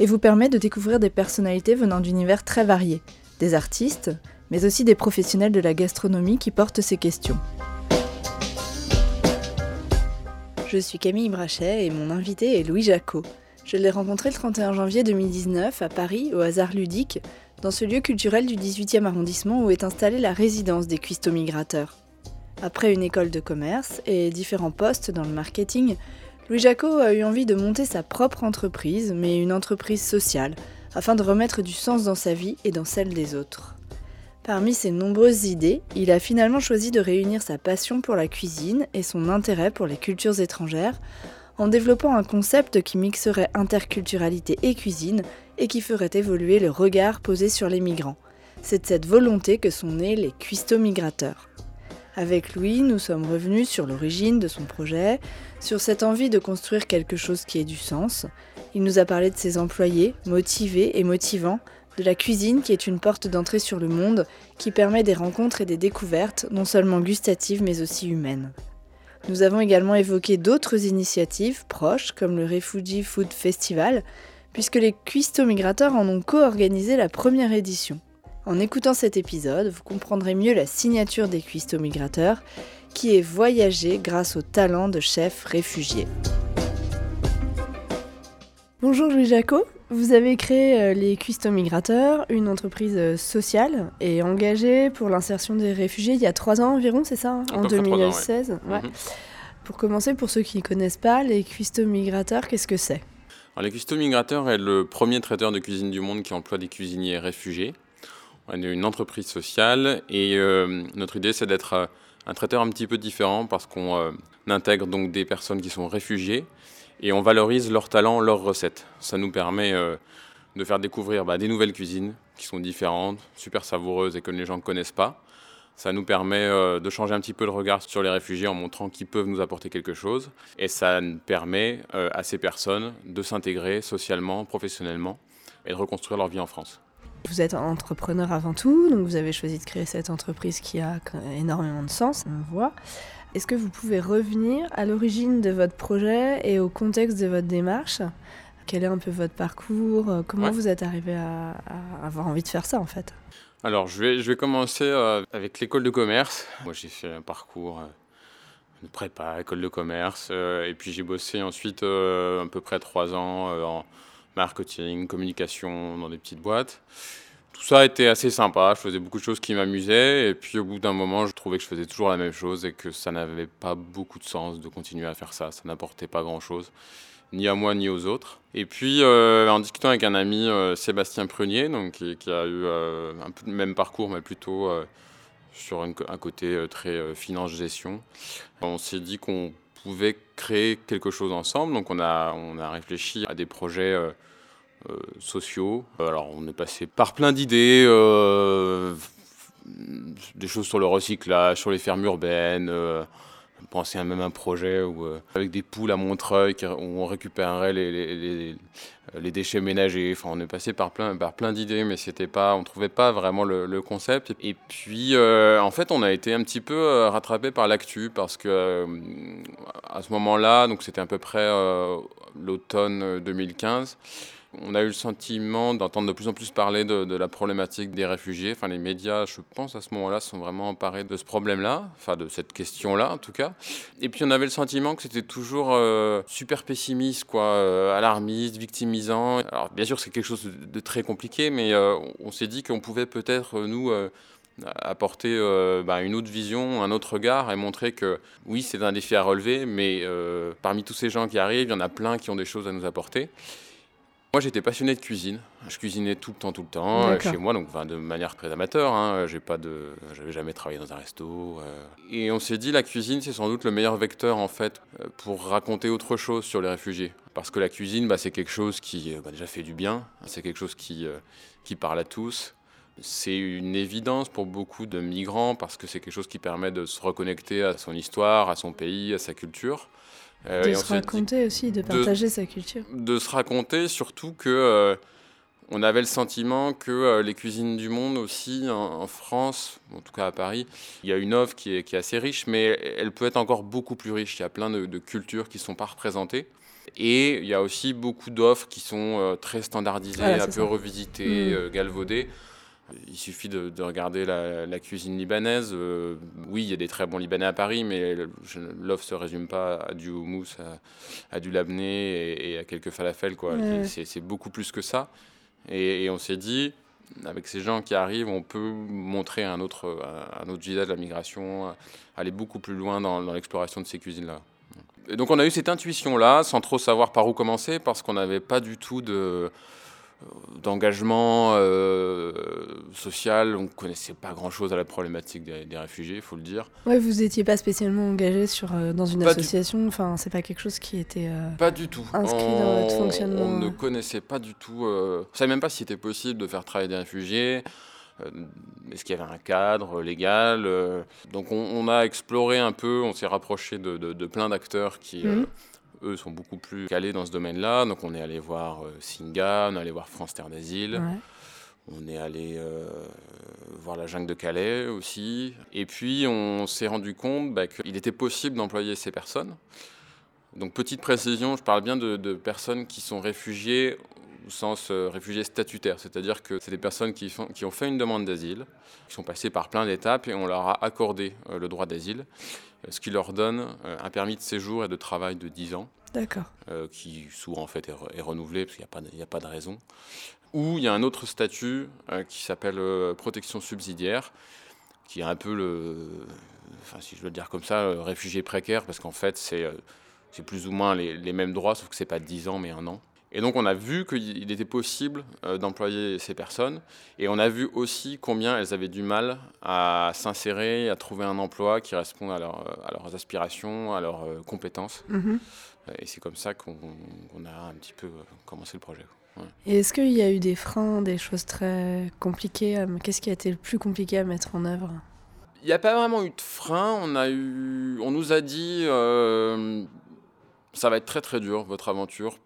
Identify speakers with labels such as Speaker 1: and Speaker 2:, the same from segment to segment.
Speaker 1: et vous permet de découvrir des personnalités venant d'univers très variés, des artistes, mais aussi des professionnels de la gastronomie qui portent ces questions. Je suis Camille Brachet et mon invité est Louis Jacot. Je l'ai rencontré le 31 janvier 2019 à Paris, au hasard ludique, dans ce lieu culturel du 18e arrondissement où est installée la résidence des cuistots migrateurs. Après une école de commerce et différents postes dans le marketing, Louis Jacot a eu envie de monter sa propre entreprise, mais une entreprise sociale, afin de remettre du sens dans sa vie et dans celle des autres. Parmi ses nombreuses idées, il a finalement choisi de réunir sa passion pour la cuisine et son intérêt pour les cultures étrangères en développant un concept qui mixerait interculturalité et cuisine et qui ferait évoluer le regard posé sur les migrants. C'est de cette volonté que sont nés les cuistots migrateurs. Avec Louis, nous sommes revenus sur l'origine de son projet, sur cette envie de construire quelque chose qui ait du sens. Il nous a parlé de ses employés, motivés et motivants, de la cuisine qui est une porte d'entrée sur le monde, qui permet des rencontres et des découvertes, non seulement gustatives mais aussi humaines. Nous avons également évoqué d'autres initiatives proches, comme le Refugee Food Festival, puisque les cuistots migrateurs en ont co-organisé la première édition. En écoutant cet épisode, vous comprendrez mieux la signature des cuistots migrateurs, qui est voyager grâce au talent de chefs réfugiés. Bonjour Louis Jacot, vous avez créé euh, les Cuistots Migrateurs, une entreprise euh, sociale et engagée pour l'insertion des réfugiés il y a trois ans environ, c'est ça
Speaker 2: hein,
Speaker 1: En 2016 ouais. Mhm. Pour commencer, pour ceux qui ne connaissent pas, les Cuistots Migrateurs, qu'est-ce que c'est?
Speaker 2: Les Cuistots Migrateurs est le premier traiteur de cuisine du monde qui emploie des cuisiniers réfugiés. On est une entreprise sociale et euh, notre idée c'est d'être euh, un traiteur un petit peu différent parce qu'on euh, intègre donc des personnes qui sont réfugiées et on valorise leurs talents, leurs recettes. Ça nous permet de faire découvrir bah, des nouvelles cuisines qui sont différentes, super savoureuses et que les gens ne connaissent pas. Ça nous permet de changer un petit peu le regard sur les réfugiés en montrant qu'ils peuvent nous apporter quelque chose. Et ça permet à ces personnes de s'intégrer socialement, professionnellement et de reconstruire leur vie en France.
Speaker 1: Vous êtes entrepreneur avant tout, donc vous avez choisi de créer cette entreprise qui a énormément de sens, on voit. Est-ce que vous pouvez revenir à l'origine de votre projet et au contexte de votre démarche? Quel est un peu votre parcours? Comment vous êtes arrivé à, avoir envie de faire ça en fait?
Speaker 2: Alors je vais, je vais commencer euh, avec l'école de commerce. Moi j'ai fait un parcours euh, de prépa, école de commerce, euh, et puis j'ai bossé ensuite à peu près trois ans en marketing, communication dans des petites boîtes. Tout ça était assez sympa, je faisais beaucoup de choses qui m'amusaient et puis au bout d'un moment je trouvais que je faisais toujours la même chose et que ça n'avait pas beaucoup de sens de continuer à faire ça, ça n'apportait pas grand-chose, ni à moi ni aux autres. Et puis euh, en discutant avec un ami, euh, Sébastien Prunier, donc, qui, a eu euh, un peu le même parcours mais plutôt sur un, un côté très finance-gestion, on s'est dit qu'on pouvait créer quelque chose ensemble, donc on a, on a réfléchi à des projets sociaux. Alors on est passé par plein d'idées, euh, des choses sur le recyclage, sur les fermes urbaines. Euh, penser à même un projet où, avec des poules à Montreuil où on récupérerait les, déchets ménagers. Enfin, on est passé par plein, par plein d'idées, mais c'était pas, on trouvait pas vraiment le, concept. Et puis, en fait, on a été un petit peu rattrapé par l'actu parce que à ce moment-là, donc c'était à peu près l'automne 2015 on a eu le sentiment d'entendre de plus en plus parler de, la problématique des réfugiés. Enfin, les médias, je pense, à ce moment-là, sont vraiment emparés de ce problème-là, enfin de cette question-là en tout cas. Et puis on avait le sentiment que c'était toujours euh, super pessimiste, quoi, euh, alarmiste, victimisant. Alors bien sûr, c'est quelque chose de, très compliqué, mais euh, on s'est dit qu'on pouvait peut-être nous apporter bah, une autre vision, un autre regard et montrer que oui, c'est un défi à relever, mais parmi tous ces gens qui arrivent, il y en a plein qui ont des choses à nous apporter. Moi, j'étais passionné de cuisine. Je cuisinais tout le temps, tout le temps, euh, chez moi, donc de manière très amateur. Hein. J'ai pas de, j'avais jamais travaillé dans un resto. Euh. Et on s'est dit, la cuisine, c'est sans doute le meilleur vecteur en fait euh, pour raconter autre chose sur les réfugiés. Parce que la cuisine, bah, c'est quelque chose qui bah, déjà fait du bien. C'est quelque chose qui qui parle à tous. C'est une évidence pour beaucoup de migrants parce que c'est quelque chose qui permet de se reconnecter à son histoire, à son pays, à sa culture.
Speaker 3: Euh, de se raconter aussi, de partager sa culture.
Speaker 2: De se raconter, surtout que euh, on avait le sentiment que euh, les cuisines du monde aussi en, France, en tout cas à Paris, il y a une offre qui est, qui est, assez riche, mais elle peut être encore beaucoup plus riche. Il y a plein de, cultures qui ne sont pas représentées. Et il y a aussi beaucoup d'offres qui sont très standardisées, un peu revisitées, mmh. galvaudées. Il suffit de, regarder la, cuisine libanaise. Euh, oui, il y a des très bons Libanais à Paris, mais l'offre ne se résume pas à du houmous, à, du labné et, à quelques falafels. C'est beaucoup plus que ça. Et, on s'est dit, avec ces gens qui arrivent, on peut montrer un autre, un autre visage de la migration, aller beaucoup plus loin dans, dans l'exploration de ces cuisines-là. Et donc on a eu cette intuition-là, sans trop savoir par où commencer, parce qu'on n'avait pas du tout de d'engagement euh, social. On ne connaissait pas grand-chose à la problématique des, réfugiés, il faut le dire.
Speaker 3: Ouais, vous n'étiez pas spécialement engagé sur, euh, dans une association Enfin, c'est pas quelque chose qui était euh,
Speaker 2: pas du tout.
Speaker 3: inscrit dans votre fonctionnement
Speaker 2: On ne connaissait pas du tout... on ne savait même pas si c'était possible de faire travailler des réfugiés. Est-ce qu'il y avait un cadre légal Donc on, a exploré un peu, on s'est rapproché de, plein d'acteurs qui, mhm eux sont beaucoup plus calés dans ce domaine-là. Donc on est allé voir euh, Singa, on est allé voir France Terre d'Asile. On est allé euh, voir la jungle de Calais aussi. Et puis on s'est rendu compte bah, qu'il était possible d'employer ces personnes. Donc petite précision, je parle bien de, personnes qui sont réfugiées au sens euh, réfugiés statutaires, c'est-à-dire que c'est des personnes qui, font, qui, ont fait une demande d'asile, qui sont passées par plein d'étapes et on leur a accordé le droit d'asile. Euh, ce qui leur donne euh, un permis de séjour et de travail de 10 ans.
Speaker 3: D'accord.
Speaker 2: Euh, qui souvent en fait est, renouvelé parce qu'il n'y a, a, pas de raison. Ou il y a un autre statut qui s'appelle protection subsidiaire, qui est un peu le, enfin si je veux le dire comme ça, réfugié précaire, parce qu'en fait c'est plus ou moins les, les, mêmes droits, sauf que c'est pas 10 ans mais un an. Et donc on a vu qu'il était possible euh, d'employer ces personnes et on a vu aussi combien elles avaient du mal à s'insérer, à trouver un emploi qui réponde à, leurs aspirations, à leurs euh, compétences. Mhm. Et c'est comme ça qu'on a un petit peu euh, commencé le projet.
Speaker 3: Et est-ce qu'il y a eu des freins, des choses très compliquées Qu'est-ce qui a été le plus compliqué à mettre en œuvre?
Speaker 2: Il n'y a pas vraiment eu de frein. On, a eu... on nous a dit ça va être très très dur votre aventure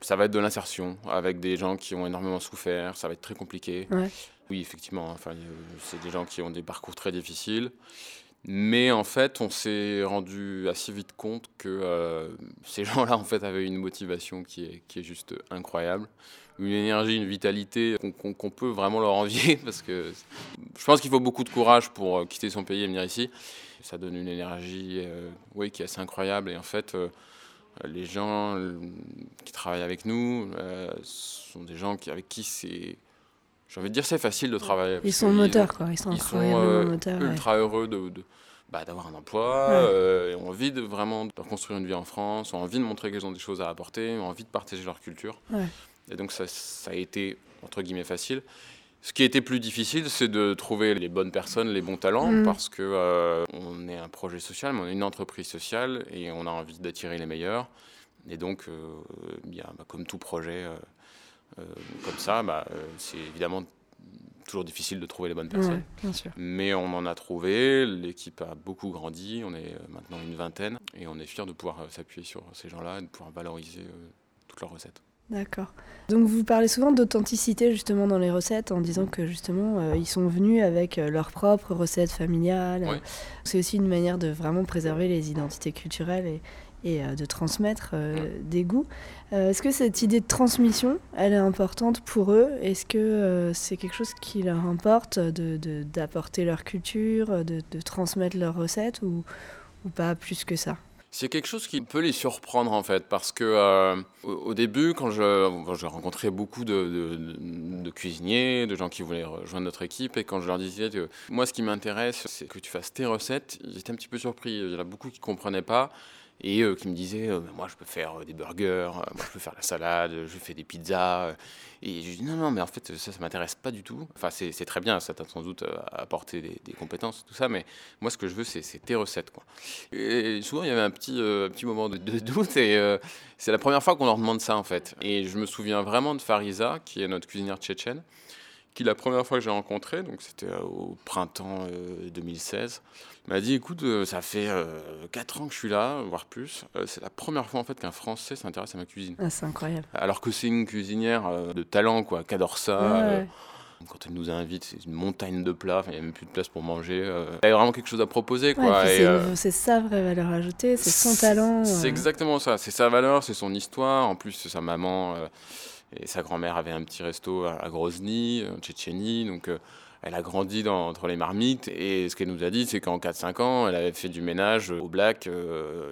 Speaker 2: ça va être de l'insertion avec des gens qui ont énormément souffert. Ça va être très compliqué. Oui, effectivement. Enfin, c'est des gens qui ont des parcours très difficiles. Mais en fait, on s'est rendu assez vite compte que euh, ces gens-là, en fait, avaient une motivation qui est, qui est juste incroyable, une énergie, une vitalité qu'on peut vraiment leur envier, parce que je pense qu'il faut beaucoup de courage pour euh, quitter son pays et venir ici. Ça donne une énergie, euh, oui, qui est assez incroyable. Et en fait, euh, les gens euh, qui travaillent avec nous euh, sont des gens qui, avec qui c'est. J'ai envie de dire c'est facile de travailler.
Speaker 3: Ils sont moteurs, quoi. Ils sont,
Speaker 2: ils sont ultra heureux de, bah, d'avoir un emploi, et ont envie de vraiment de construire une vie en France, ont envie de montrer qu'ils ont des choses à apporter, ont envie de partager leur culture. Et donc ça, ça a été, entre guillemets, facile. Ce qui été plus difficile, c'est de trouver les bonnes personnes, les bons talents, mm. parce que euh, on est un projet social, mais on est une entreprise sociale et on a envie d'attirer les meilleurs. Et donc, euh, bien, bah, comme tout projet euh, comme ça, bah, c'est évidemment toujours difficile de trouver les bonnes personnes. Mais on en a trouvé, l'équipe a beaucoup grandi, on est maintenant une vingtaine, et on est fiers de pouvoir s'appuyer sur ces gens-là et de pouvoir valoriser toutes leurs recettes.
Speaker 3: D'accord. Donc vous parlez souvent d'authenticité justement dans les recettes en disant que justement euh, ils sont venus avec euh, leurs propres recettes familiales. C'est aussi une manière de vraiment préserver les identités culturelles et, et euh, de transmettre des goûts. Est-ce que cette idée de transmission, elle est importante pour eux? Est-ce que c'est quelque chose qui leur importe d'apporter de, leur culture, de, de, transmettre leurs recettes ou, ou pas plus que ça?
Speaker 2: C'est quelque chose qui peut les surprendre en fait, parce que euh, au, début, quand je, je rencontrais beaucoup de, cuisiniers, de gens qui voulaient rejoindre notre équipe, et quand je leur disais que moi ce qui m'intéresse, c'est que tu fasses tes recettes, étaient un petit peu surpris. Il y en a beaucoup qui ne comprenaient pas et euh, qui me disaient euh, moi je peux faire euh, des burgers, moi je peux faire la salade, je fais des pizzas. et je dis non, non, mais en fait ça, ça m'intéresse pas du tout. Enfin, c'est très bien, ça t'a sans doute apporté des, compétences, tout ça, mais moi ce que je veux, c'est tes recettes. Quoi. Et souvent il y avait un petit, petit moment de, doute, et c'est la première fois qu'on leur demande ça en fait. Et je me souviens vraiment de Farisa, qui est notre cuisinière tchétchène qui la première fois que j'ai rencontré, donc c'était au printemps 2016, m'a dit écoute, ça fait 4 ans que je suis là, voire plus. c'est la première fois en fait qu'un Français s'intéresse à ma cuisine.
Speaker 3: Ah, c'est incroyable.
Speaker 2: Alors que c'est une cuisinière de talent, quoi, qui adore ça. Quand elle nous invite, c'est une montagne de plats, il n'y a même plus de place pour manger. Euh. Elle a vraiment quelque chose à proposer. Quoi.
Speaker 3: Euh, c'est sa vraie valeur ajoutée, c'est son talent.
Speaker 2: C'est euh. exactement ça, c'est sa valeur, c'est son histoire. En plus, sa maman et sa grand-mère avaient un petit resto à, Grozny, en Tchétchénie. Donc elle a grandi dans, entre les marmites. Et ce qu'elle nous a dit, c'est qu'en 4-5 ans, elle avait fait du ménage au black,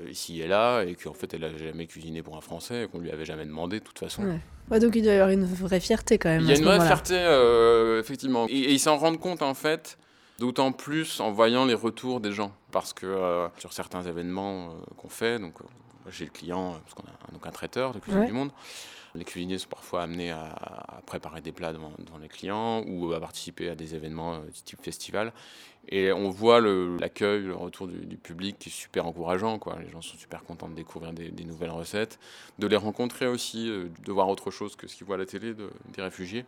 Speaker 2: ici et là, et qu'en fait, elle n'a jamais cuisiné pour un Français, qu'on lui avait jamais demandé de toute façon.
Speaker 3: Ouais, donc il doit y avoir une vraie fierté quand même.
Speaker 2: Il y a une vraie fierté, euh, effectivement. Et, ils s'en rendent compte en fait, d'autant plus en voyant les retours des gens. Parce que euh, sur certains événements euh, qu'on fait, donc j'ai le client, parce qu'on a donc un traiteur de cuisine du monde, les cuisiniers sont parfois amenés à, préparer des plats devant, les clients ou à participer à des événements du type festival. Et on voit l'accueil, le, retour du, public qui est super encourageant. Les gens sont super contents de découvrir des, nouvelles recettes, de les rencontrer aussi, euh, de voir autre chose que ce qu'ils voient à la télé des réfugiés.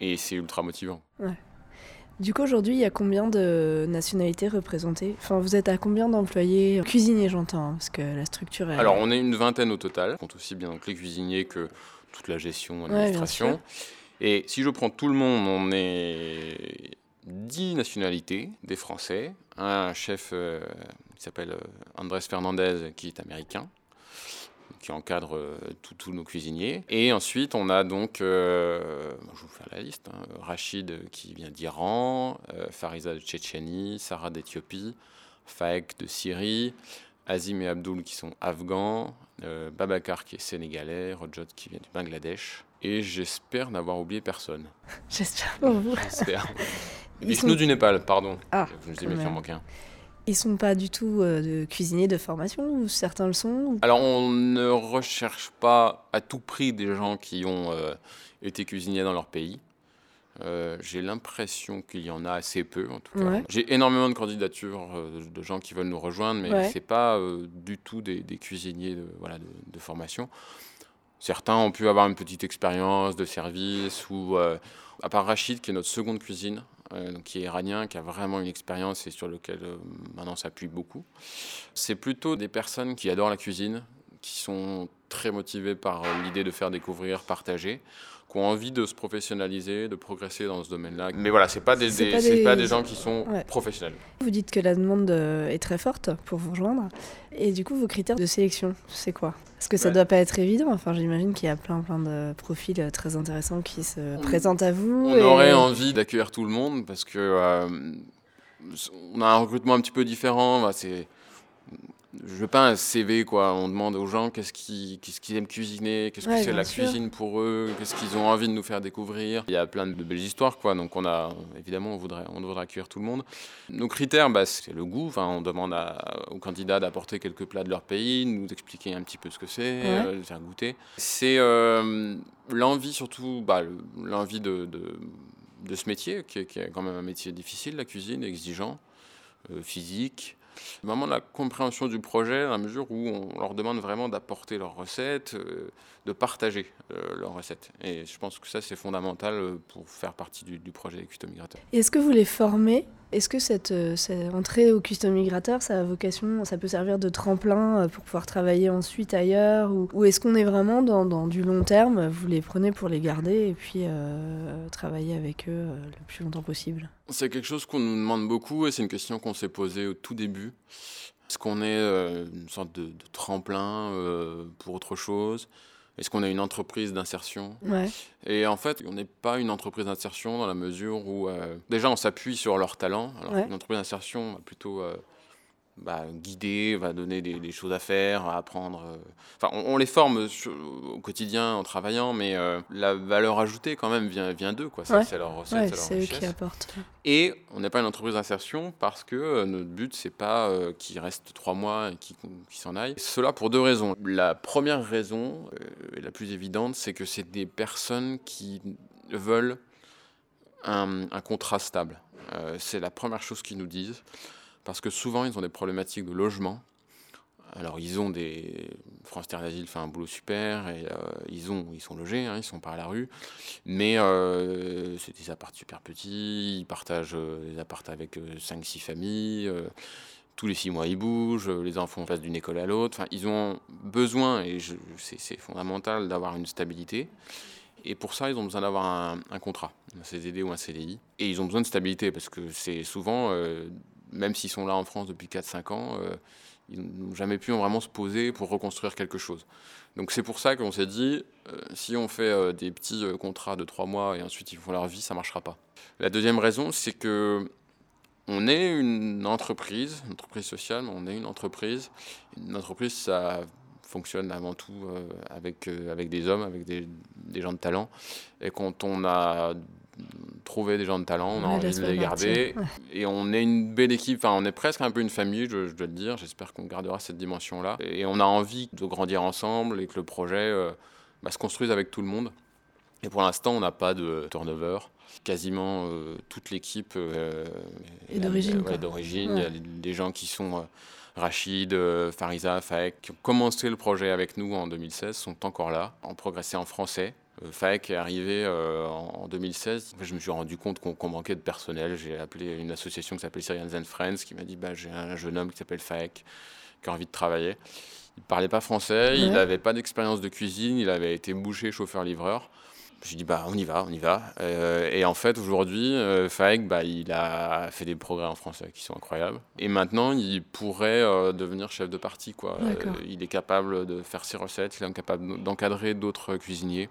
Speaker 2: Et c'est ultra motivant.
Speaker 3: Du coup, aujourd'hui, il y a combien de nationalités représentées? Enfin, vous êtes à combien d'employés? Cuisiniers, j'entends, hein, parce que la structure est...
Speaker 2: Alors, on est une vingtaine au total. On compte aussi bien donc, les cuisiniers que toute la gestion, l'administration. et si je prends tout le monde, on est 10 nationalités, des Français, un chef euh, qui s'appelle euh, Andrés Fernandez qui est américain, qui encadre euh, tous nos cuisiniers. Et ensuite, on a donc, je vais vous faire la liste, hein, Rachid qui vient d'Iran, Fariza de Tchétchénie, Sarah d'Éthiopie, Faek de Syrie, Azim et Abdul qui sont afghans, Babakar qui est sénégalais, Rojot qui vient du Bangladesh. Et j'espère n'avoir oublié personne.
Speaker 3: J'espère pour vous.
Speaker 2: J'espère. Sont... du Népal, pardon. Ah, je me dis, mais il en manque un.
Speaker 3: Ils sont pas du tout euh, de cuisiniers de formation ou certains le sont
Speaker 2: Alors on ne recherche pas à tout prix des gens qui ont euh, été cuisiniers dans leur pays. Euh, j'ai l'impression qu'il y en a assez peu en tout cas. J'ai énormément de candidatures de gens qui veulent nous rejoindre, mais ce c'est pas du tout des, cuisiniers de, voilà, de, formation. Certains ont pu avoir une petite expérience de service ou à part Rachid qui est notre seconde cuisine, euh, qui est iranien, qui a vraiment une expérience et sur lequel euh, maintenant s'appuie beaucoup. C'est plutôt des personnes qui adorent la cuisine, qui sont très motivées par l'idée de faire découvrir, partager, qui ont envie de se professionnaliser, de progresser dans ce domaine-là. Mais voilà, c'est pas des, des, pas des... gens qui sont professionnels.
Speaker 3: Vous dites que la demande euh, est très forte pour vous rejoindre. Et du coup, vos critères de sélection, c'est quoi? Parce que ça ne doit pas être évident. Enfin, j'imagine qu'il y a plein, plein de profils euh, très intéressants qui se présentent à vous.
Speaker 2: On aurait envie d'accueillir tout le monde parce que euh, on a un recrutement un petit peu différent. Bah, c'est je veux pas un CV quoi. On demande aux gens qu'est-ce qu'ils aiment cuisiner, qu'est-ce que c'est la cuisine pour eux, qu'est-ce qu'ils ont envie de nous faire découvrir. Il y a plein de belles histoires quoi. Donc on a évidemment on voudrait on devrait accueillir tout le monde. Nos critères bah, c'est le goût. Enfin on demande aux candidats d'apporter quelques plats de leur pays, nous expliquer un petit peu ce que c'est, euh, de faire goûter. C'est euh, l'envie surtout bah, l'envie de, de, ce métier qui est, quand même un métier difficile la cuisine, exigeant, euh, physique. Vraiment la compréhension du projet, à la mesure où on leur demande vraiment d'apporter leurs recettes, euh, de partager euh, leurs recettes. Et je pense que ça, c'est fondamental euh, pour faire partie du, projet des Custom Migrateurs.
Speaker 3: Est-ce que vous les formez Est-ce que cette, cette, entrée au Custom Migrateur, ça a vocation, ça peut servir de tremplin pour pouvoir travailler ensuite ailleurs Ou, est-ce qu'on est vraiment dans, du long terme Vous les prenez pour les garder et puis travailler avec eux le plus longtemps possible?
Speaker 2: C'est quelque chose qu'on nous demande beaucoup et c'est une question qu'on s'est posée au tout début. Est-ce qu'on est une sorte de tremplin pour autre chose? Est-ce qu'on a une entreprise d'insertion? Et en fait, on n'est pas une entreprise d'insertion dans la mesure où euh, déjà on s'appuie sur leurs talents. Alors une entreprise d'insertion plutôt euh, bah, guider, va donner des, choses à faire, à apprendre. Euh. Enfin, on, les forme au quotidien en travaillant, mais euh, la valeur ajoutée quand même vient, vient d'eux, quoi. C'est leur recette,
Speaker 3: c'est eux qui apportent.
Speaker 2: Et on n'est pas une entreprise d'insertion parce que euh, notre but c'est pas qu'ils restent trois mois et qu'ils s'en aillent. Cela pour deux raisons. La première raison, et la plus évidente, c'est que c'est des personnes qui veulent un, un contrat stable. c'est la première chose qu'ils nous disent parce que souvent ils ont des problématiques de logement. Alors, ils ont des. France Terre d'Asile fait un boulot super, et euh, ils, ont, ils sont logés, hein, ils sont pas à la rue. Mais euh, c'est des apparts super petits, ils partagent euh, les apparts avec 5-6 familles. tous les 6 mois, ils bougent, les enfants passent d'une école à l'autre. Enfin, ils ont besoin, et c'est fondamental, d'avoir une stabilité. Et pour ça, ils ont besoin d'avoir un, contrat, un CDD ou un CDI. Et ils ont besoin de stabilité parce que c'est souvent, même s'ils sont là en France depuis 4-5 ans, ils n'ont jamais pu vraiment se poser pour reconstruire quelque chose. Donc c'est pour ça qu'on s'est dit, euh, si on fait euh, des petits euh, contrats de trois mois et ensuite ils font leur vie, ça ne marchera pas. La deuxième raison, c'est que on est une entreprise, une entreprise sociale, mais on est une entreprise. Une entreprise, ça fonctionne avant tout avec, avec des hommes, avec des, des gens de talent. Et quand on a trouver des gens de talent, on a envie de les garder. Et on est une belle équipe, enfin, on est presque un peu une famille, je, dois le dire. J'espère qu'on gardera cette dimension-là. Et on a envie de grandir ensemble et que le projet euh, bah, se construise avec tout le monde. Et pour l'instant, on n'a pas de turnover. Quasiment euh, toute l'équipe
Speaker 3: euh, est d'origine.
Speaker 2: d'origine. Il y a des gens qui sont Rachid, Farisa, Faek, qui ont commencé le projet avec nous en 2016, sont encore là, ont progressé en français. Euh, FAEC est arrivé euh, en 2016. Je me suis rendu compte qu'on manquait de personnel. J'ai appelé une association qui s'appelle Syrians and Friends qui m'a dit bah, j'ai un jeune homme qui s'appelle FAEC qui a envie de travailler. Il ne parlait pas français, il n'avait pas d'expérience de cuisine, il avait été boucher, chauffeur-livreur. J'ai dit bah on y va, on y va. Euh, et en fait aujourd'hui, euh, Faek, bah, il a fait des progrès en français qui sont incroyables. Et maintenant, il pourrait devenir chef de partie quoi. il est capable de faire ses recettes, il est capable d'encadrer d'autres cuisiniers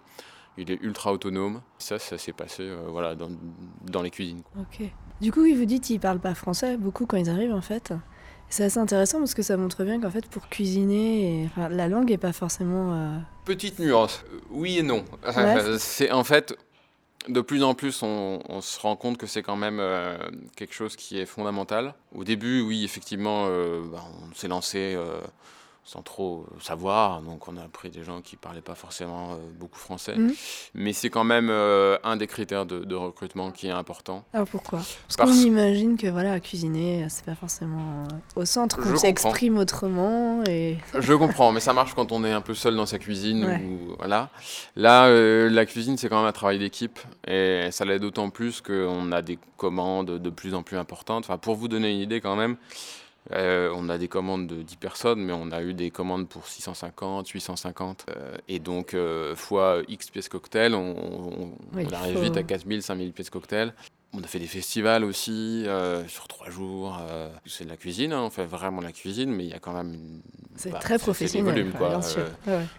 Speaker 2: il est ultra autonome. Ça, ça s'est passé euh, voilà, dans, dans, les cuisines.
Speaker 3: Ok. Du coup, vous dites qu'ils parlent pas français beaucoup quand ils arrivent en fait. C'est assez intéressant parce que ça montre bien qu'en fait pour cuisiner, enfin, la langue est pas forcément. Euh,
Speaker 2: Petite nuance, oui et non. c'est en fait de plus en plus on, se rend compte que c'est quand même euh, quelque chose qui est fondamental. Au début, oui, effectivement, bah, on s'est lancé sans trop savoir. Donc on a pris des gens qui ne parlaient pas forcément euh, beaucoup français. Mhm. Mais c'est quand même euh, un des critères de, recrutement qui est important.
Speaker 3: Alors pourquoi? Parce, qu'on imagine que voilà, cuisiner, c'est pas forcément euh, au centre, qu'on s'exprime autrement. Et...
Speaker 2: Je comprends, mais ça marche quand on est un peu seul dans sa cuisine. Ou, voilà. Là, la cuisine, c'est quand même un travail d'équipe. Et ça l'est d'autant plus qu'on a des commandes de plus en plus importantes. Enfin, pour vous donner une idée quand même, euh, on a des commandes de 10 personnes, mais on a eu des commandes pour 650, 850. Euh, et donc, euh, fois X pièces cocktail, on, arrive vite à 4000, 5000 pièces cocktail. On a fait des festivals aussi sur trois jours. c'est de la cuisine, hein, on fait vraiment de la cuisine, mais il y a quand même une.
Speaker 3: C'est bah, très professionnel. Volume, quoi.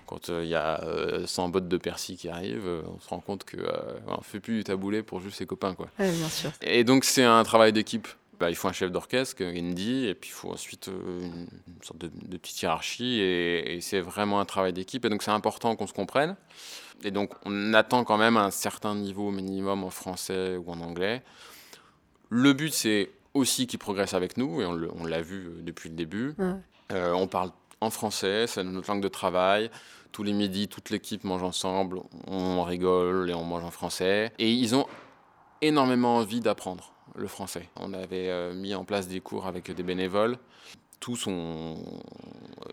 Speaker 2: Quand il y a 100 bottes de persil qui arrivent, on se rend compte qu'on ne fait plus du taboulé pour juste ses copains. Quoi.
Speaker 3: bien sûr.
Speaker 2: Et donc, c'est un travail d'équipe. Bah, il faut un chef d'orchestre, Indy, et puis il faut ensuite euh, une, sorte de, petite hiérarchie, et, c'est vraiment un travail d'équipe, et donc c'est important qu'on se comprenne. Et donc on attend quand même un certain niveau minimum en français ou en anglais. Le but, c'est aussi qu'ils progressent avec nous, et on l'a vu euh, depuis le début. Euh, on parle en français, c'est notre langue de travail. Tous les midis, toute l'équipe mange ensemble, on rigole et on mange en français. Et ils ont énormément envie d'apprendre le français. On avait euh, mis en place des cours avec des bénévoles. Tous ont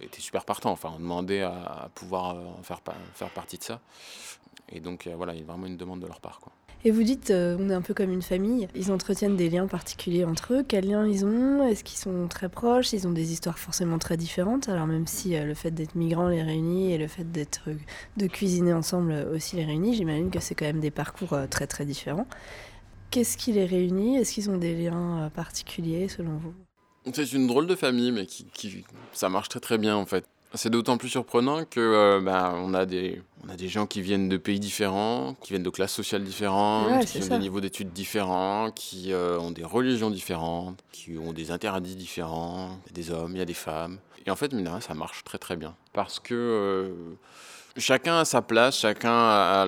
Speaker 2: été super partants. Enfin, on demandait à, pouvoir euh, faire, faire partie de ça. Et donc, euh, voilà, il y a vraiment une demande de leur part.
Speaker 3: Et vous dites, on est un peu comme une famille. Ils entretiennent des liens particuliers entre eux. Quels liens ils ont? Est-ce qu'ils sont très proches? Ils ont des histoires forcément très différentes. Alors même si le fait d'être migrant les réunit et le fait d'être de cuisiner ensemble aussi les réunit, j'imagine que c'est quand même des parcours très très différents. Qu'est-ce qui les réunit? Est-ce qu'ils ont des liens euh, particuliers selon vous?
Speaker 2: C'est une drôle de famille, mais qui, ça marche très très bien en fait. C'est d'autant plus surprenant que euh, bah, on, a des, on a des gens qui viennent de pays différents, qui viennent de classes sociales différentes, qui ont des niveaux d'études différents, qui euh, ont des religions différentes, qui ont des interdits différents. Il y a des hommes, il y a des femmes. Et en fait, ça marche très très bien. Parce que chacun a sa place, chacun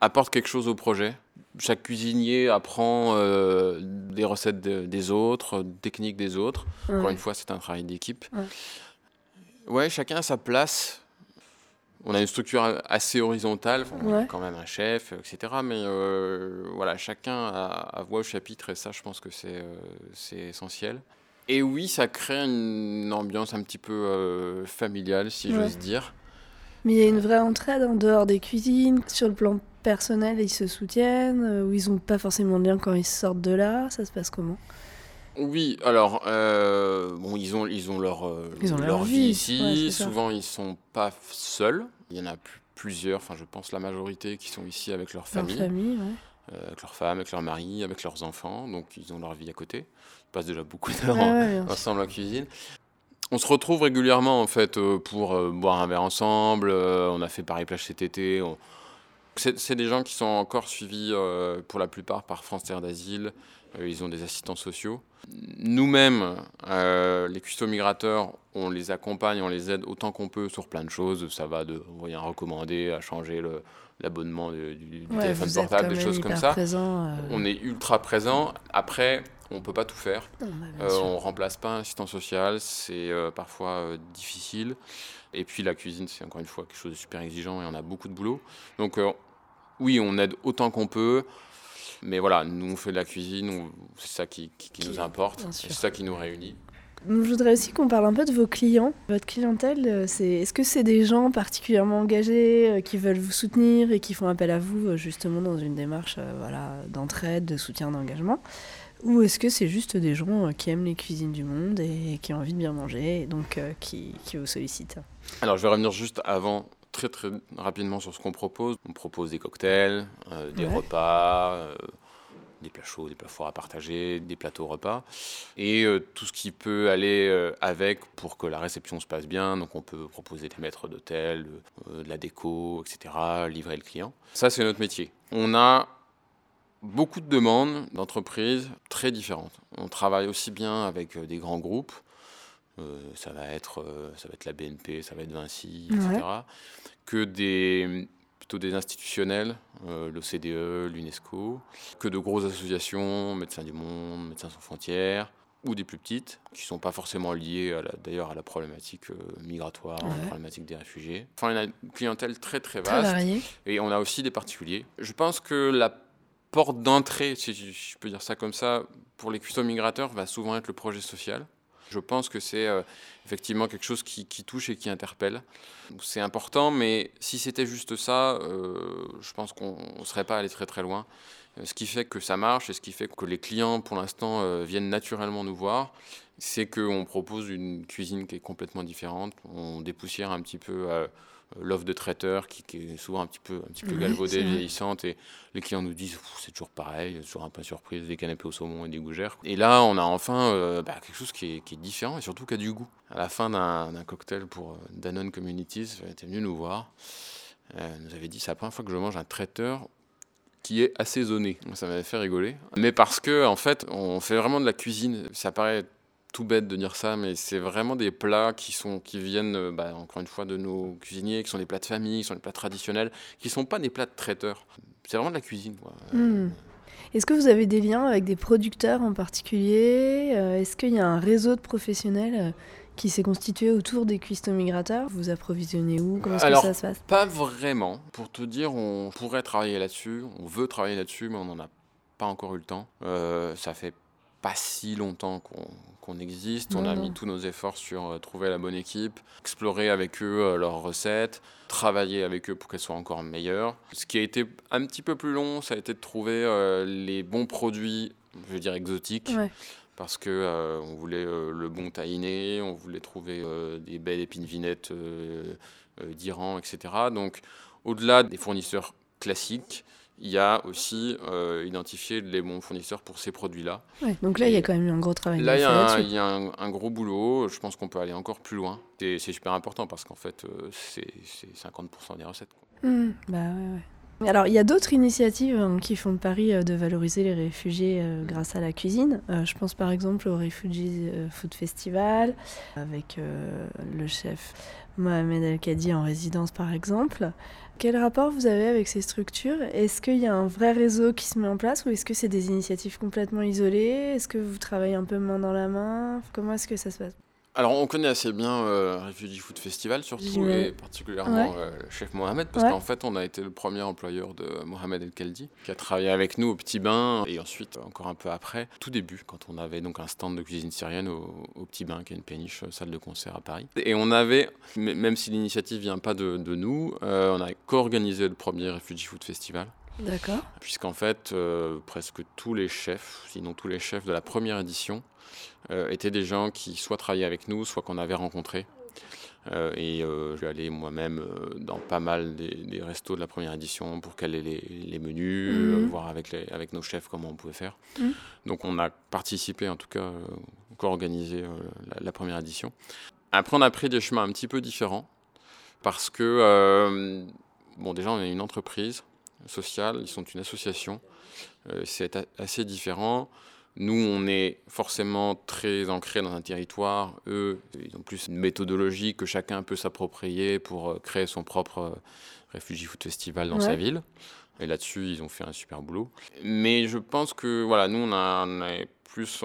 Speaker 2: apporte quelque chose au projet chaque cuisinier apprend euh, des recettes des autres, des techniques des autres. Encore une fois, c'est un travail d'équipe. Ouais. chacun a sa place. On a une structure assez horizontale, on a quand même un chef, etc. Mais euh, voilà, chacun a, voix au chapitre et ça, je pense que c'est euh, essentiel. Et oui, ça crée une ambiance un petit peu familiale, si j'ose dire.
Speaker 3: Mais il y a une vraie entraide en dehors des cuisines. Sur le plan personnel, ils se soutiennent, ou ils n'ont pas forcément de lien quand ils sortent de là. Ça se passe comment?
Speaker 2: Oui, alors, euh, bon, ils ont, ils ont leur, euh, leur, vie, ici. Souvent, ils sont pas seuls. Il y en a plusieurs, enfin, je pense la majorité qui sont ici avec leur famille.
Speaker 3: Leur famille
Speaker 2: euh, avec leur femme, avec leur mari, avec leurs enfants. Donc, ils ont leur vie à côté. Ils passent déjà beaucoup d'heures ensemble en cuisine. On se retrouve régulièrement, en fait, pour boire un verre ensemble. on a fait Paris-Plage cet été. C'est des gens qui sont encore suivis, pour la plupart, par France Terre d'Asile. ils ont des assistants sociaux. Nous-mêmes, euh, les cuistots migrateurs, on les accompagne, on les aide autant qu'on peut sur plein de choses. Ça va de envoyer un recommandé à changer l'abonnement du, téléphone portable, des choses comme ça.
Speaker 3: Euh.
Speaker 2: On est ultra présent. Après, on ne peut pas tout faire. Bah, euh, on ne remplace pas un assistant social. C'est parfois difficile. Et puis la cuisine, c'est encore une fois quelque chose de super exigeant et on a beaucoup de boulot. Donc oui, on aide autant qu'on peut. Mais voilà, nous, on fait de la cuisine, c'est ça qui, nous importe, c'est ça qui nous réunit.
Speaker 3: Je voudrais aussi qu'on parle un peu de vos clients. Votre clientèle, euh, c'est est-ce que c'est des gens particulièrement engagés euh, qui veulent vous soutenir et qui font appel à vous euh, justement dans une démarche voilà, d'entraide, de soutien, d'engagement? Ou est-ce que c'est juste des gens qui aiment les cuisines du monde et qui ont envie de bien manger et donc qui, qui vous sollicitent?
Speaker 2: Alors je vais revenir juste avant très très rapidement sur ce qu'on propose. On propose des cocktails, euh, des repas, euh, des plats chauds, des plats forts à partager, des plateaux repas, et euh, tout ce qui peut aller avec pour que la réception se passe bien. Donc on peut proposer des maîtres d'hôtel, de la déco, etc., livrer le client. Ça c'est notre métier. On a beaucoup de demandes d'entreprises très différentes. On travaille aussi bien avec des grands groupes euh, ça, va être, euh, ça va être la BNP, ça va être Vinci, etc., que des, plutôt des institutionnels, euh, l'OCDE, l'UNESCO, que de grosses associations, Médecins du Monde, Médecins sans frontières, ou des plus petites, qui ne sont pas forcément liées d'ailleurs à la problématique migratoire, à la problématique des réfugiés. Enfin, on a une clientèle très très vaste. et on a aussi des particuliers. Je pense que la porte d'entrée, si je peux dire ça comme ça, pour les customs migrateurs va souvent être le projet social. Je pense que c'est euh, effectivement quelque chose qui, touche et qui interpelle. C'est important, mais si c'était juste ça, euh, je pense qu'on ne serait pas allé très très loin. Euh, ce qui fait que ça marche et ce qui fait que les clients, pour l'instant, viennent naturellement nous voir, c'est qu'on propose une cuisine qui est complètement différente. On dépoussière un petit peu l'offre de traiteur qui, est souvent un petit peu, un petit peu galvaudée, vieillissante, et les clients nous disent c'est toujours pareil, toujours un peu surprise, des canapés au saumon et des gougères. Et là, on a enfin euh, bah, quelque chose qui est, qui est, différent et surtout qui a du goût. À la fin d'un cocktail pour euh, Danone Communities, elle était venue nous voir. Elle nous avait dit c'est la première fois que je mange un traiteur qui est assaisonné. Ça m'avait fait rigoler. Mais parce que, en fait, on fait vraiment de la cuisine. Ça paraît tout bête de dire ça, mais c'est vraiment des plats qui, sont, qui viennent, euh, bah, encore une fois, de nos cuisiniers, qui sont des plats de famille, qui sont des plats traditionnels, qui ne sont pas des plats de traiteurs. C'est vraiment de la cuisine.
Speaker 3: Hmm. Est-ce que vous avez des liens avec des producteurs en particulier euh, Est-ce qu'il y a un réseau de professionnels euh, qui s'est constitué autour des cuistots migrateurs? Vous approvisionnez où? Comment est-ce que ça se passe?
Speaker 2: Pas vraiment. Pour te dire, on pourrait travailler là-dessus, on veut travailler là-dessus, mais on n'en a pas encore eu le temps. ça fait pas si longtemps qu'on existe. On a mis tous nos efforts sur euh, trouver la bonne équipe, explorer avec eux euh, leurs recettes, travailler avec eux pour qu'elles soient encore meilleures. Ce qui a été un petit peu plus long, ça a été de trouver euh, les bons produits, je veux dire exotiques. Parce que on voulait le bon tahiné, on voulait trouver des belles épines vinettes d'Iran, etc. Donc, au-delà des fournisseurs classiques, il y a aussi euh, identifié les bons fournisseurs pour ces produits-là.
Speaker 3: donc là, il y a quand même eu un gros travail.
Speaker 2: Là, il y a, un, il y a un, gros boulot. Je pense qu'on peut aller encore plus loin. C'est super important parce qu'en fait, euh, c'est 50% des recettes.
Speaker 3: Mmh, bah ouais, Alors, il y a d'autres initiatives hein, qui font de Paris euh, de valoriser les réfugiés grâce à la cuisine. je pense par exemple au Refugees Food Festival avec le chef Mohamed El-Kadi en résidence par exemple. Quel rapport vous avez avec ces structures? Est-ce qu'il y a un vrai réseau qui se met en place ou est-ce que c'est des initiatives complètement isolées? Est-ce que vous travaillez un peu main dans la main? Comment est-ce que ça se passe?
Speaker 2: Alors, on connaît assez bien euh, Refugee Food Festival, surtout, et particulièrement euh, le chef Mohamed, parce qu'en fait, on a été le premier employeur de Mohamed El Khaldi, qui a travaillé avec nous au Petit Bain, et ensuite, encore un peu après, tout début, quand on avait donc un stand de cuisine syrienne au, Petit Bain, qui est une péniche euh, salle de concert à Paris. Et on avait, même si l'initiative vient pas de, nous, on a co-organisé le premier Refugee Food Festival.
Speaker 3: D'accord.
Speaker 2: Puisqu'en fait, presque tous les chefs, sinon tous les chefs de la première édition, euh, étaient des gens qui soit travaillaient avec nous, soit qu'on avait rencontrés. Euh, et euh, je suis allé moi-même dans pas mal des, restos de la première édition pour caler les, les menus, mhm. voir avec, les, avec nos chefs comment on pouvait faire. Mhm. Donc on a participé, en tout cas, co-organisé la, la, première édition. Après, on a pris des chemins un petit peu différents parce que, bon, déjà, on est une entreprise sociale, ils sont une association. c'est assez différent. Nous, on est forcément très ancré dans un territoire. Eux, ils ont plus une méthodologie que chacun peut s'approprier pour euh, créer son propre euh, Refugee Food Festival dans sa ville. Et là-dessus, ils ont fait un super boulot. Mais je pense que voilà, nous, on, est plus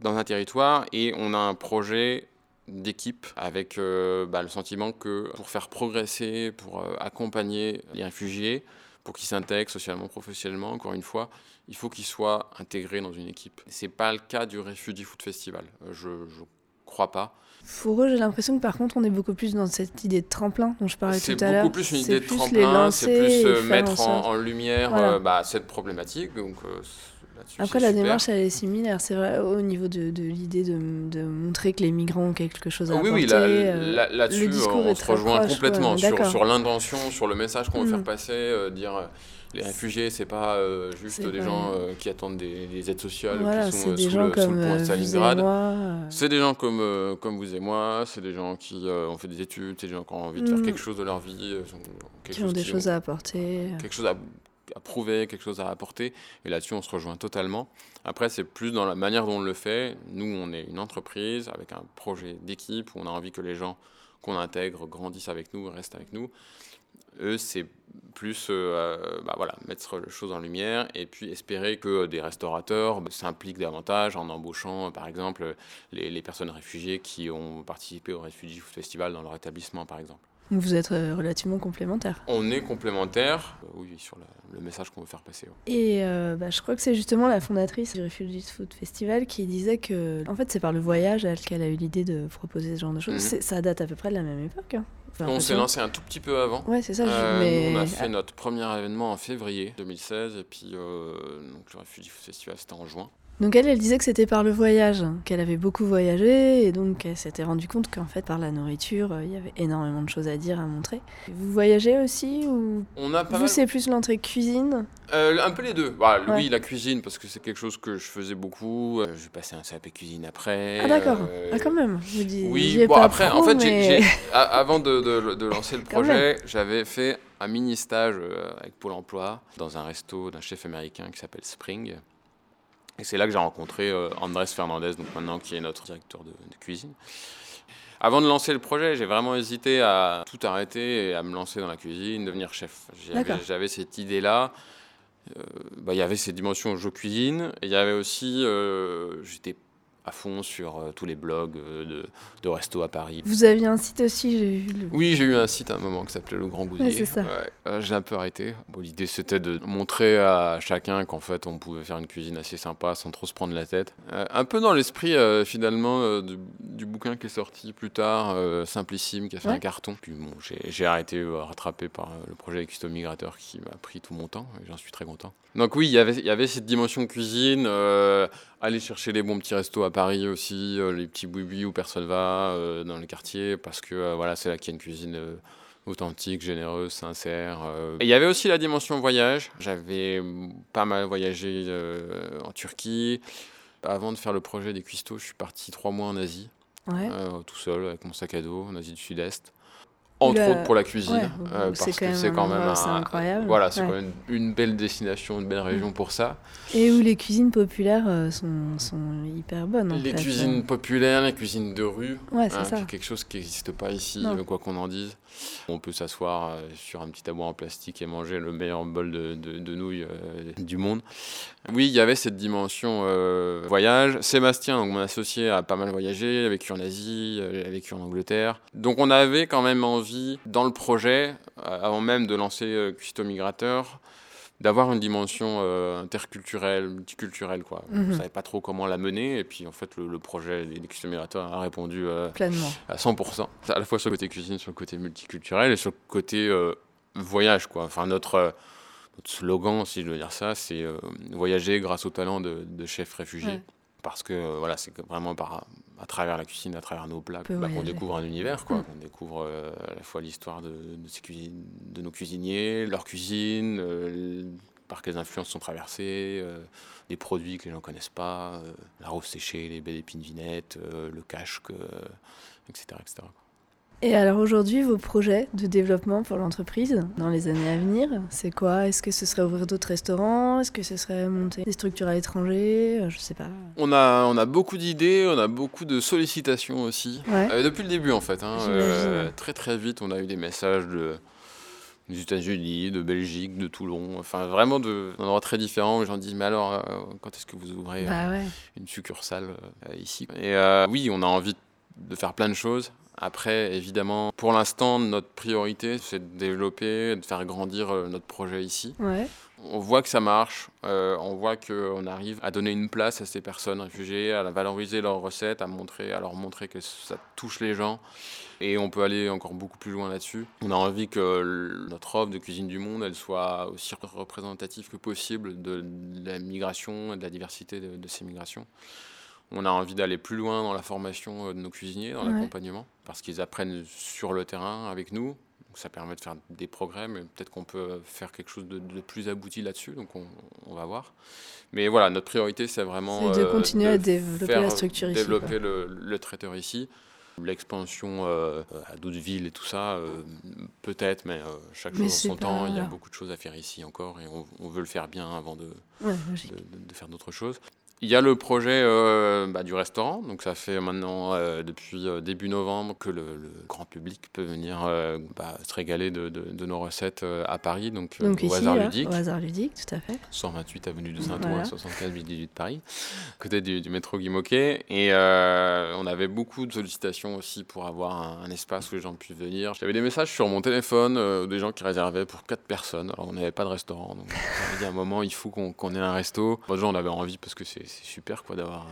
Speaker 2: dans un territoire et on a un projet d'équipe avec euh, bah, le sentiment que pour faire progresser, pour accompagner les réfugiés, pour qu'ils s'intègrent socialement, professionnellement, encore une fois, il faut qu'ils soient intégrés dans une équipe. Ce n'est pas le cas du Refugee Food Festival. Euh, je ne crois pas.
Speaker 3: Pour eux, j'ai l'impression que par contre, on est beaucoup plus dans cette idée de tremplin dont je parlais tout à l'heure.
Speaker 2: C'est beaucoup plus une idée de tremplin, c'est plus euh, mettre en, lumière euh, bah, cette problématique. Donc,
Speaker 3: après, la démarche, elle est similaire. C'est vrai, au niveau de, de l'idée de, de, montrer que les migrants ont quelque chose à
Speaker 2: oui,
Speaker 3: apporter.
Speaker 2: Oui, là, là-dessus, on se rejoint complètement sur, sur l'intention, sur le message qu'on veut faire mm. passer, euh, dire euh, les réfugiés, c'est pas euh, juste des gens qui attendent des, aides sociales qui sont sous, le, sous, le, pont de Stalingrad. C'est des gens comme, comme vous et moi, c'est des gens qui ont fait des études, c'est des gens qui ont envie de faire mm. quelque chose de leur vie.
Speaker 3: qui ont des choses à apporter.
Speaker 2: Quelque chose à à prouver, quelque chose à apporter. Et là-dessus, on se rejoint totalement. Après, c'est plus dans la manière dont on le fait. Nous, on est une entreprise avec un projet d'équipe où on a envie que les gens qu'on intègre grandissent avec nous, restent avec nous. Eux, c'est plus euh, bah voilà, mettre les choses en lumière et puis espérer que des restaurateurs s'impliquent davantage en embauchant, par exemple, les, les personnes réfugiées qui ont participé au Refugee Festival dans leur établissement, par exemple.
Speaker 3: Vous êtes euh, relativement complémentaires.
Speaker 2: On est complémentaires, euh, oui, sur le message qu'on veut faire passer.
Speaker 3: Et euh, bah, je crois que c'est justement la fondatrice du Refugees Food Festival qui disait que, en fait, c'est par le voyage qu'elle a eu l'idée de proposer ce genre de choses. Mhm. Ça date à peu près de la même époque. Hein.
Speaker 2: on s'est lancé un tout petit peu avant.
Speaker 3: Ouais, c'est ça.
Speaker 2: On a fait notre premier événement en février 2016 et puis donc le Refugees Food Festival c'était en juin.
Speaker 3: Donc elle, elle disait que c'était par le voyage, qu'elle avait beaucoup voyagé et donc elle s'était rendue compte qu'en fait par la nourriture, euh, il y avait énormément de choses à dire, à montrer. Vous voyagez aussi ou
Speaker 2: On a
Speaker 3: Vous c'est plus l'entrée cuisine?
Speaker 2: Euh, Un peu les deux. Bah, Oui, la cuisine parce que c'est quelque chose que je faisais beaucoup. Euh, je passais un CAP cuisine après.
Speaker 3: Ah d'accord. Ah quand même.
Speaker 2: Dis, oui. Bon après, en fait, avant de, de, lancer le projet, j'avais fait un mini stage avec Pôle Emploi dans un resto d'un chef américain qui s'appelle Spring. Et c'est là que j'ai rencontré euh, Andrés Fernandez, donc maintenant qui est notre directeur de, cuisine. Avant de lancer le projet, j'ai vraiment hésité à tout arrêter et à me lancer dans la cuisine, devenir chef. J'avais cette idée-là. Euh, bah, il y avait ces dimensions je cuisine il y avait aussi, euh, j'étais à fond sur euh, tous les blogs euh, de, de resto à Paris.
Speaker 3: Vous aviez un site aussi, j'ai.
Speaker 2: Oui, j'ai eu un site à un moment qui s'appelait Le Grand
Speaker 3: ça.
Speaker 2: Euh, j'ai un peu arrêté. Bon, L'idée, c'était de montrer à chacun qu'en fait, on pouvait faire une cuisine assez sympa sans trop se prendre la tête. un peu dans l'esprit, finalement, du, bouquin qui est sorti plus tard, Simplissime, qui a fait un carton. Puis bon, j'ai arrêté, rattrapé par le projet Custo Migrateur qui m'a pris tout mon temps, et j'en suis très content. Donc oui, y il y avait cette dimension cuisine, aller chercher les bons petits restos à Paris aussi, euh, les petits boui où personne va euh, dans les quartiers, parce que euh, voilà, c'est là qu'il y a une cuisine authentique, généreuse, sincère. Et il y avait aussi la dimension voyage. J'avais pas mal voyagé en Turquie. Avant de faire le projet des cuistots, je suis parti trois mois en Asie, tout seul, avec mon sac à dos, en Asie du Sud-Est. Entre autres pour la cuisine,
Speaker 3: euh, parce que c'est quand même, incroyable.
Speaker 2: Voilà, c'est quand même une belle destination, une belle région pour ça.
Speaker 3: Et où les cuisines populaires euh, sont, sont, hyper bonnes.
Speaker 2: les cuisines populaires, les cuisines de rue,
Speaker 3: ouais, c'est hein,
Speaker 2: quelque chose qui n'existe pas ici, quoi qu'on en dise. On peut s'asseoir euh, sur un petit tabouret en plastique et manger le meilleur bol de, de, nouilles du monde. Oui, il y avait cette dimension voyage. Sébastien, donc mon associé, a pas mal voyagé, a vécu en Asie, a vécu en Angleterre. Donc on avait quand même envie dans le projet, euh, avant même de lancer euh, Custo Migrateur, d'avoir une dimension euh, interculturelle, multiculturelle. Quoi. On ne savait pas trop comment la mener. Et puis, en fait, le, projet des Migrateur a répondu
Speaker 3: Pleinement.
Speaker 2: à 100%. À la fois sur le côté cuisine, sur le côté multiculturel et sur le côté voyage. Quoi. Enfin, notre, notre, slogan, si je veux dire ça, c'est voyager grâce au talent de, chefs réfugiés. Parce que voilà, c'est vraiment par, à travers la cuisine, à travers nos plats, bah, qu'on découvre un univers, quoi. On découvre euh, à la fois l'histoire de, de, nos cuisiniers, leur cuisine, euh, par quelles influences sont traversées, euh, des produits que les gens ne connaissent pas, la rose séchée, les baies d'épines vinettes, le cache, etc. etc.
Speaker 3: Et alors aujourd'hui, vos projets de développement pour l'entreprise dans les années à venir, c'est quoi? Est-ce que ce serait ouvrir d'autres restaurants? Est-ce que ce serait monter des structures à l'étranger? Euh, Je sais pas.
Speaker 2: On a, on a beaucoup d'idées, on a beaucoup de sollicitations aussi. Euh, depuis le début en fait. Hein, euh, très très vite, on a eu des messages de, des États-Unis, de Belgique, de Toulon, enfin vraiment d'endroits très différents. Les gens disent Mais alors, quand est-ce que vous ouvrez
Speaker 3: bah
Speaker 2: une succursale ici? Et oui, on a envie de faire plein de choses. Après, évidemment, pour l'instant, notre priorité, c'est de développer, de faire grandir euh, notre projet ici. On voit que ça marche, euh, on voit qu'on arrive à donner une place à ces personnes réfugiées, à valoriser leurs recettes, à, montrer, à leur montrer que ça touche les gens. Et on peut aller encore beaucoup plus loin là-dessus. On a envie que notre offre de cuisine du monde, elle soit aussi représentative que possible de, la migration et de la diversité de ces migrations. On a envie d'aller plus loin dans la formation euh, de nos cuisiniers, dans l'accompagnement, parce qu'ils apprennent sur le terrain avec nous. Donc ça permet de faire des progrès, mais peut-être qu'on peut faire quelque chose de, plus abouti là-dessus, donc on, va voir. Mais voilà, notre priorité, c'est vraiment
Speaker 3: de euh, continuer à développer la structure
Speaker 2: ici. Développer le, traiteur ici. L'expansion euh, à d'autres villes et tout ça, peut-être, mais chaque jour son temps. Il y a beaucoup de choses à faire ici encore et on, veut le faire bien avant de, de faire d'autres choses. Il y a le projet euh, bah, du restaurant, donc ça fait maintenant euh, depuis euh, début novembre que le, grand public peut venir bah, se régaler de, de, nos recettes à Paris, donc,
Speaker 3: au hasard ludique. Au hasard ludique, tout à fait.
Speaker 2: 128 avenue de Saint-Ouen, 75 18 de Paris, côté du, métro Guy Moquet. Et on avait beaucoup de sollicitations aussi pour avoir un, espace où les gens puissent venir. J'avais des messages sur mon téléphone des gens qui réservaient pour 4 personnes. Alors on n'avait pas de restaurant, donc il y a un moment, il faut qu'on ait un resto. Moi, on avait envie parce que c'est super quoi d'avoir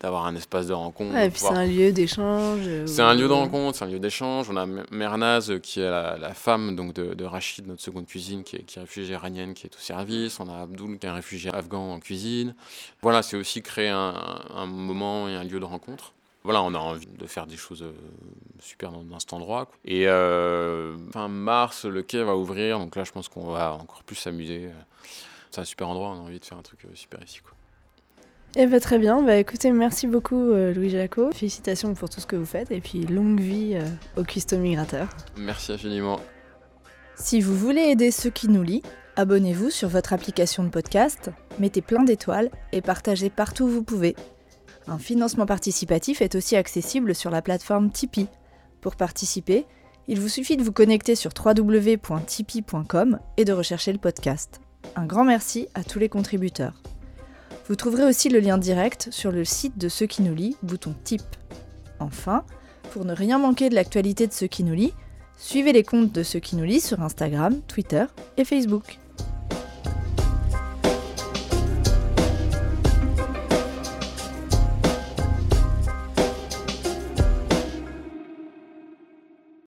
Speaker 2: d'avoir un espace de rencontre.
Speaker 3: et puis c'est un lieu d'échange.
Speaker 2: Euh, c'est un lieu de rencontre, c'est un lieu d'échange. On a Mernaz euh, qui est la, femme donc de, Rachid, notre seconde cuisine, qui est, qui est réfugiée iranienne, qui est au service. On a Abdul qui est un réfugié afghan en cuisine. Voilà, c'est aussi créer un, un, moment et un lieu de rencontre. Voilà, on a envie de faire des choses euh, super dans, cet endroit. Et fin mars, le quai va ouvrir, donc là je pense qu'on va encore plus s'amuser. C'est un super endroit, on a envie de faire un truc super ici. Quoi.
Speaker 3: Eh ben, très bien. Bah, écoutez, merci beaucoup euh, Louis Jaco. Félicitations pour tout ce que vous faites et puis longue vie euh, au cuistot migrateur.
Speaker 2: Merci infiniment.
Speaker 3: Si vous voulez aider ceux qui nous lient, abonnez-vous sur votre application de podcast, mettez plein d'étoiles et partagez partout où vous pouvez. Un financement participatif est aussi accessible sur la plateforme Tipeee. Pour participer, il vous suffit de vous connecter sur www.tipeee.com et de rechercher le podcast. Un grand merci à tous les contributeurs. Vous trouverez aussi le lien direct sur le site de Ceux qui nous lit, bouton Type. Enfin, pour ne rien manquer de l'actualité de Ceux qui nous lit, suivez les comptes de Ceux qui nous lit sur Instagram, Twitter et Facebook.